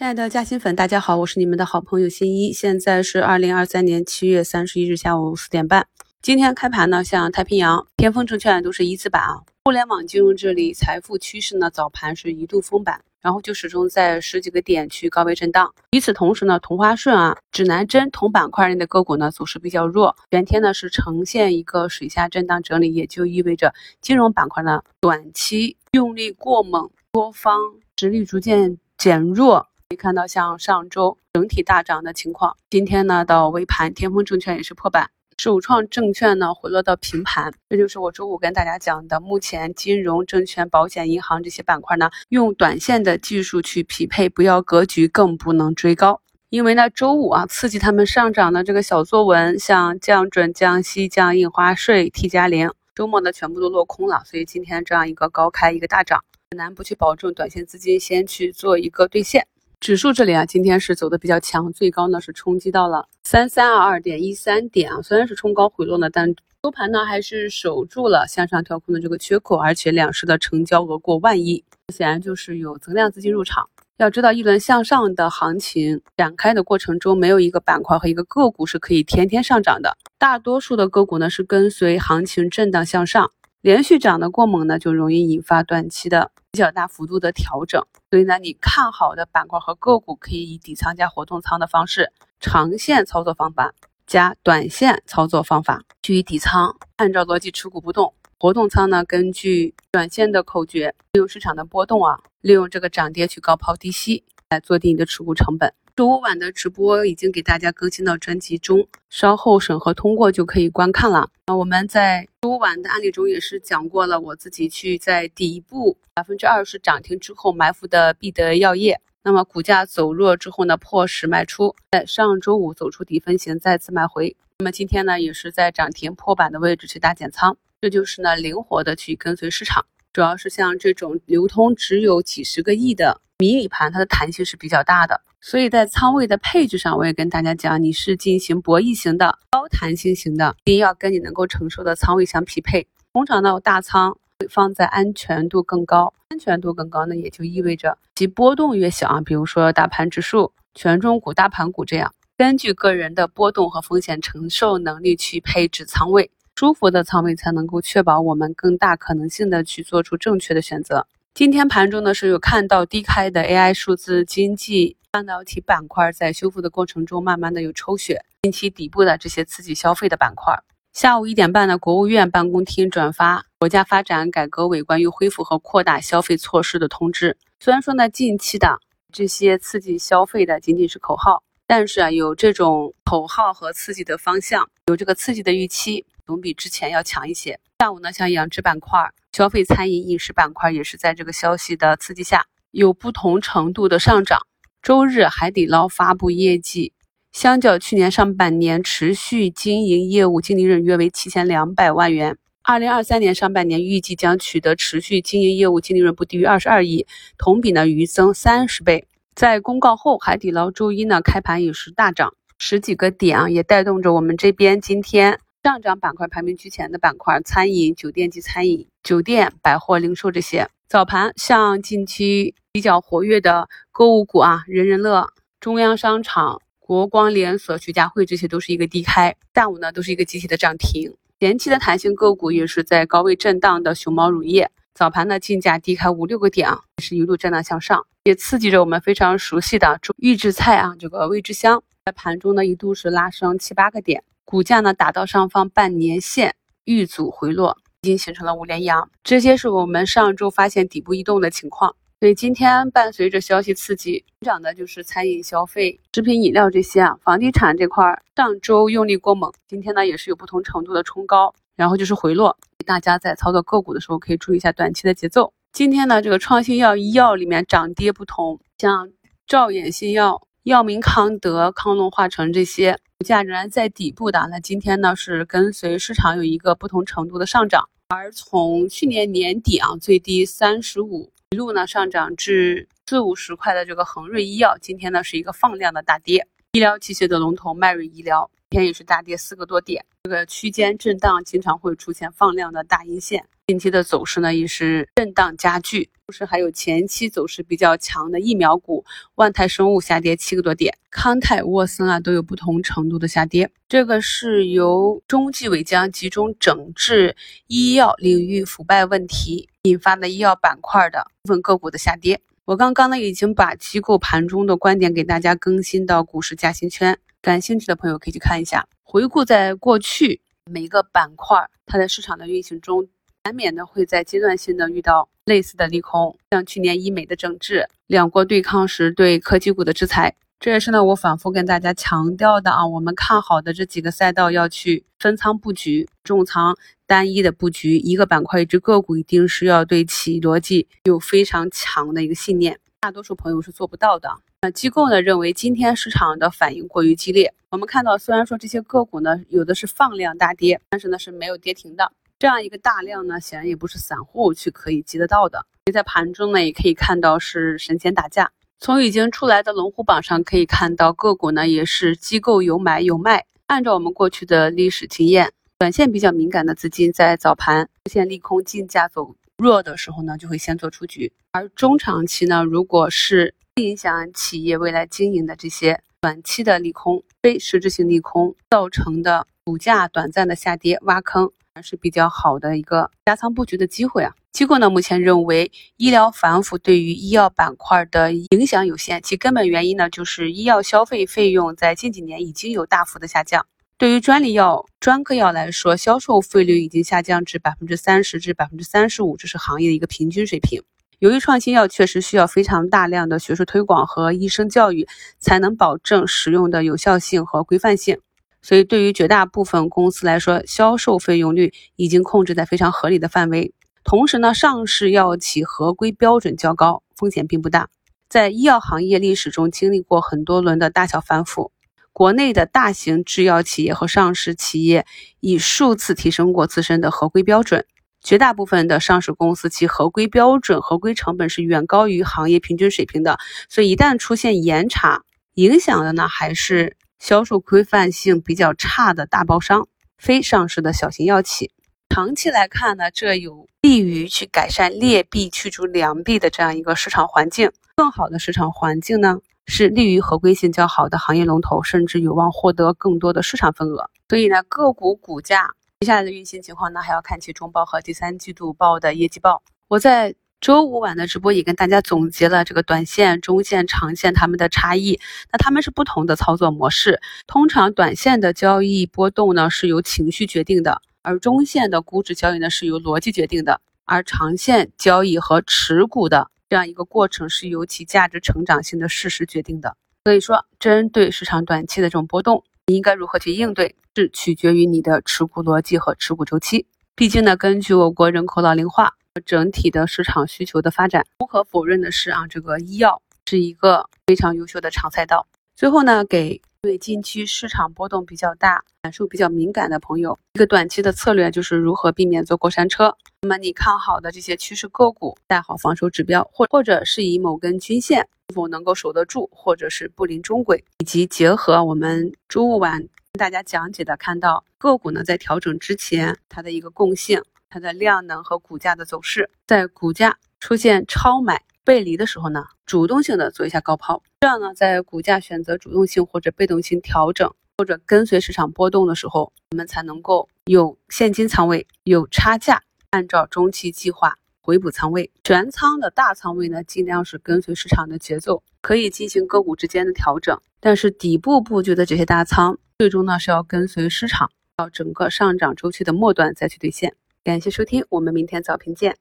亲爱的嘉兴粉，大家好，我是你们的好朋友新一。现在是二零二三年七月三十一日下午四点半。今天开盘呢，像太平洋、天风证券都是一字板啊。互联网金融这里财富趋势呢，早盘是一度封板，然后就始终在十几个点去高位震荡。与此同时呢，同花顺啊、指南针同板块内的个股呢走势比较弱，全天呢是呈现一个水下震荡整理，也就意味着金融板块呢短期用力过猛，多方实力逐渐减弱。可以看到，像上周整体大涨的情况，今天呢到尾盘，天风证券也是破板，首创证券呢回落到平盘。这就是我周五跟大家讲的，目前金融、证券、保险、银行这些板块呢，用短线的技术去匹配，不要格局，更不能追高。因为呢，周五啊，刺激他们上涨的这个小作文，像降准、降息、降印花税、T 加零，周末呢全部都落空了，所以今天这样一个高开，一个大涨，很难不去保证短线资金先去做一个兑现。指数这里啊，今天是走的比较强，最高呢是冲击到了三三二二点一三点啊。虽然是冲高回落呢，但收盘呢还是守住了向上调控的这个缺口，而且两市的成交额过万亿，显然就是有增量资金入场。要知道，一轮向上的行情展开的过程中，没有一个板块和一个个股是可以天天上涨的，大多数的个股呢是跟随行情震荡向上。连续涨得过猛呢，就容易引发短期的比较大幅度的调整。所以呢，你看好的板块和个股，可以以底仓加活动仓的方式，长线操作方法加短线操作方法，去底仓按照逻辑持股不动，活动仓呢根据短线的口诀，利用市场的波动啊，利用这个涨跌去高抛低吸来做定你的持股成本。周五晚的直播已经给大家更新到专辑中，稍后审核通过就可以观看了。那我们在周五晚的案例中也是讲过了，我自己去在底部百分之二十涨停之后埋伏的必得药业，那么股价走弱之后呢，破十卖出，在上周五走出底分型再次买回，那么今天呢也是在涨停破板的位置去大减仓，这就是呢灵活的去跟随市场。主要是像这种流通只有几十个亿的迷你盘，它的弹性是比较大的，所以在仓位的配置上，我也跟大家讲，你是进行博弈型的、高弹性型的，一定要跟你能够承受的仓位相匹配。通常呢，大仓会放在安全度更高，安全度更高呢，也就意味着其波动越小啊。比如说大盘指数、权重股、大盘股这样，根据个人的波动和风险承受能力去配置仓位。舒服的仓位才能够确保我们更大可能性的去做出正确的选择。今天盘中呢是有看到低开的 AI 数字经济半导体板块在修复的过程中慢慢的有抽血，近期底部的这些刺激消费的板块。下午一点半呢，国务院办公厅转发国家发展改革委关于恢复和扩大消费措施的通知。虽然说呢近期的这些刺激消费的仅仅是口号，但是啊有这种口号和刺激的方向，有这个刺激的预期。总比之前要强一些。下午呢，像养殖板块、消费餐饮饮食板块也是在这个消息的刺激下有不同程度的上涨。周日，海底捞发布业绩，相较去年上半年，持续经营业务净利润约为七千两百万元。二零二三年上半年预计将取得持续经营业务净利润不低于二十二亿，同比呢余增三十倍。在公告后，海底捞周一呢开盘也是大涨十几个点啊，也带动着我们这边今天。上涨板块排名居前的板块，餐饮、酒店及餐饮、酒店、百货、零售这些。早盘像近期比较活跃的购物股啊，人人乐、中央商场、国光连锁、徐家汇这些都是一个低开。下午呢，都是一个集体的涨停。前期的弹性个股也是在高位震荡的熊猫乳业，早盘呢竞价低开五六个点啊，也是一路震荡向上，也刺激着我们非常熟悉的预制菜啊，这个味之香在盘中呢一度是拉升七八个点。股价呢打到上方半年线遇阻回落，已经形成了五连阳。这些是我们上周发现底部异动的情况。所以今天伴随着消息刺激涨的就是餐饮、消费、食品饮料这些啊。房地产这块上周用力过猛，今天呢也是有不同程度的冲高，然后就是回落。大家在操作个股的时候可以注意一下短期的节奏。今天呢这个创新药医药里面涨跌不同，像兆衍新药、药明康德、康龙化成这些。股价仍然在底部的，那今天呢是跟随市场有一个不同程度的上涨，而从去年年底啊最低三十五一路呢上涨至四五十块的这个恒瑞医药，今天呢是一个放量的大跌。医疗器械的龙头迈瑞医疗，今天也是大跌四个多点。这个区间震荡经常会出现放量的大阴线，近期的走势呢也是震荡加剧，同时还有前期走势比较强的疫苗股，万泰生物下跌七个多点，康泰、沃森啊都有不同程度的下跌。这个是由中纪委将集中整治医药领域腐败问题引发的医药板块的部分个股的下跌。我刚刚呢已经把机构盘中的观点给大家更新到股市加薪圈，感兴趣的朋友可以去看一下。回顾在过去每个板块，它在市场的运行中。难免的会在阶段性的遇到类似的利空，像去年医美的整治，两国对抗时对科技股的制裁，这也是呢我反复跟大家强调的啊，我们看好的这几个赛道要去分仓布局，重仓单一的布局一个板块一只个股，一定是要对其逻辑有非常强的一个信念，大多数朋友是做不到的。那机构呢认为今天市场的反应过于激烈，我们看到虽然说这些个股呢有的是放量大跌，但是呢是没有跌停的。这样一个大量呢，显然也不是散户去可以集得到的。你在盘中呢，也可以看到是神仙打架。从已经出来的龙虎榜上可以看到，个股呢也是机构有买有卖。按照我们过去的历史经验，短线比较敏感的资金在早盘出现利空竞价走弱的时候呢，就会先做出局。而中长期呢，如果是不影响企业未来经营的这些短期的利空、非实质性利空造成的股价短暂的下跌挖坑。还是比较好的一个加仓布局的机会啊。机构呢目前认为，医疗反腐对于医药板块的影响有限，其根本原因呢就是医药消费费用在近几年已经有大幅的下降。对于专利药、专科药来说，销售费率已经下降至百分之三十至百分之三十五，这是行业的一个平均水平。由于创新药确实需要非常大量的学术推广和医生教育，才能保证使用的有效性和规范性。所以，对于绝大部分公司来说，销售费用率已经控制在非常合理的范围。同时呢，上市药企合规标准较高，风险并不大。在医药行业历史中，经历过很多轮的大小反腐，国内的大型制药企业和上市企业已数次提升过自身的合规标准。绝大部分的上市公司其合规标准、合规成本是远高于行业平均水平的。所以，一旦出现严查，影响的呢还是。销售规范性比较差的大包商，非上市的小型药企，长期来看呢，这有利于去改善劣币驱逐良币的这样一个市场环境。更好的市场环境呢，是利于合规性较好的行业龙头，甚至有望获得更多的市场份额。所以呢，个股股价接下来的运行情况呢，还要看其中报和第三季度报的业绩报。我在。周五晚的直播也跟大家总结了这个短线、中线、长线它们的差异。那它们是不同的操作模式。通常短线的交易波动呢是由情绪决定的，而中线的估值交易呢是由逻辑决定的，而长线交易和持股的这样一个过程是由其价值成长性的事实决定的。所以说，针对市场短期的这种波动，你应该如何去应对，是取决于你的持股逻辑和持股周期。毕竟呢，根据我国人口老龄化。整体的市场需求的发展，不可否认的是啊，这个医药是一个非常优秀的长赛道。最后呢，给对近期市场波动比较大、感受比较敏感的朋友一个短期的策略，就是如何避免坐过山车。那么你看好的这些趋势个股，带好防守指标，或或者是以某根均线是否能够守得住，或者是布林中轨，以及结合我们周五晚跟大家讲解的，看到个股呢在调整之前它的一个共性。它的量能和股价的走势，在股价出现超买背离的时候呢，主动性的做一下高抛，这样呢，在股价选择主动性或者被动性调整，或者跟随市场波动的时候，我们才能够有现金仓位，有差价，按照中期计划回补仓位。全仓的大仓位呢，尽量是跟随市场的节奏，可以进行个股之间的调整，但是底部布局的这些大仓，最终呢是要跟随市场到整个上涨周期的末端再去兑现。感谢收听，我们明天早评见。